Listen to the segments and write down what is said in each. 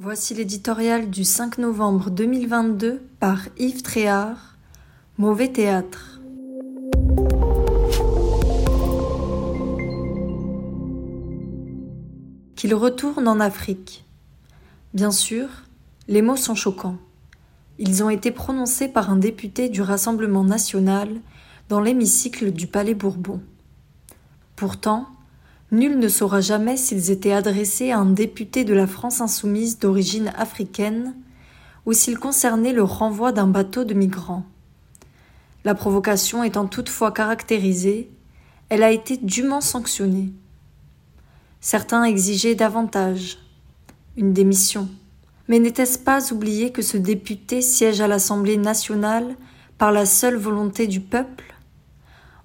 Voici l'éditorial du 5 novembre 2022 par Yves Tréhard. Mauvais théâtre. Qu'il retourne en Afrique. Bien sûr, les mots sont choquants. Ils ont été prononcés par un député du Rassemblement national dans l'hémicycle du Palais Bourbon. Pourtant, Nul ne saura jamais s'ils étaient adressés à un député de la France insoumise d'origine africaine ou s'ils concernaient le renvoi d'un bateau de migrants. La provocation étant toutefois caractérisée, elle a été dûment sanctionnée. Certains exigeaient davantage, une démission. Mais n'était-ce pas oublier que ce député siège à l'Assemblée nationale par la seule volonté du peuple?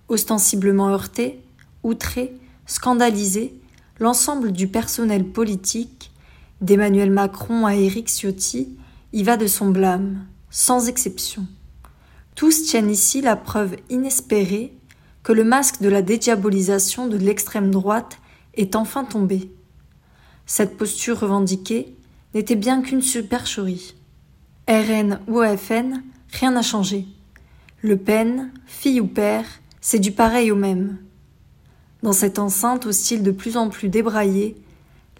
Ostensiblement heurté, outré, scandalisé, l'ensemble du personnel politique, d'Emmanuel Macron à Éric Ciotti, y va de son blâme, sans exception. Tous tiennent ici la preuve inespérée que le masque de la dédiabolisation de l'extrême droite est enfin tombé. Cette posture revendiquée n'était bien qu'une supercherie. RN ou FN, rien n'a changé. Le Pen, fille ou père, c'est du pareil au même. Dans cette enceinte au style de plus en plus débraillé,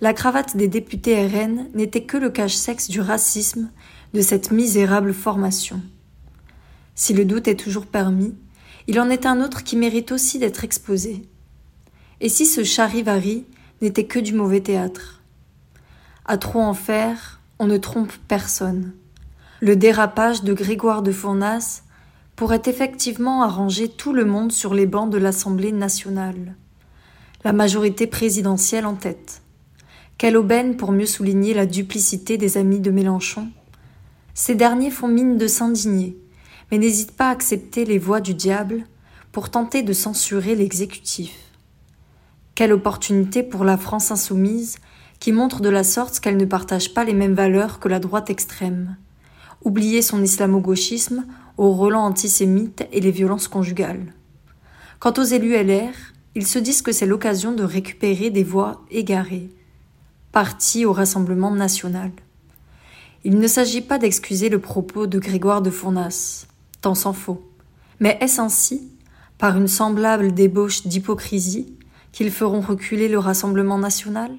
la cravate des députés RN n'était que le cache-sexe du racisme de cette misérable formation. Si le doute est toujours permis, il en est un autre qui mérite aussi d'être exposé. Et si ce charivari n'était que du mauvais théâtre? À trop en faire, on ne trompe personne. Le dérapage de Grégoire de Fournas pourrait effectivement arranger tout le monde sur les bancs de l'Assemblée nationale la majorité présidentielle en tête. Quelle aubaine pour mieux souligner la duplicité des amis de Mélenchon. Ces derniers font mine de s'indigner, mais n'hésitent pas à accepter les voix du diable pour tenter de censurer l'exécutif. Quelle opportunité pour la France insoumise qui montre de la sorte qu'elle ne partage pas les mêmes valeurs que la droite extrême. Oublier son islamo-gauchisme au relents antisémites et les violences conjugales. Quant aux élus LR, ils se disent que c'est l'occasion de récupérer des voix égarées, parties au Rassemblement national. Il ne s'agit pas d'excuser le propos de Grégoire de Fournas, tant s'en faut. Mais est-ce ainsi, par une semblable débauche d'hypocrisie, qu'ils feront reculer le Rassemblement national?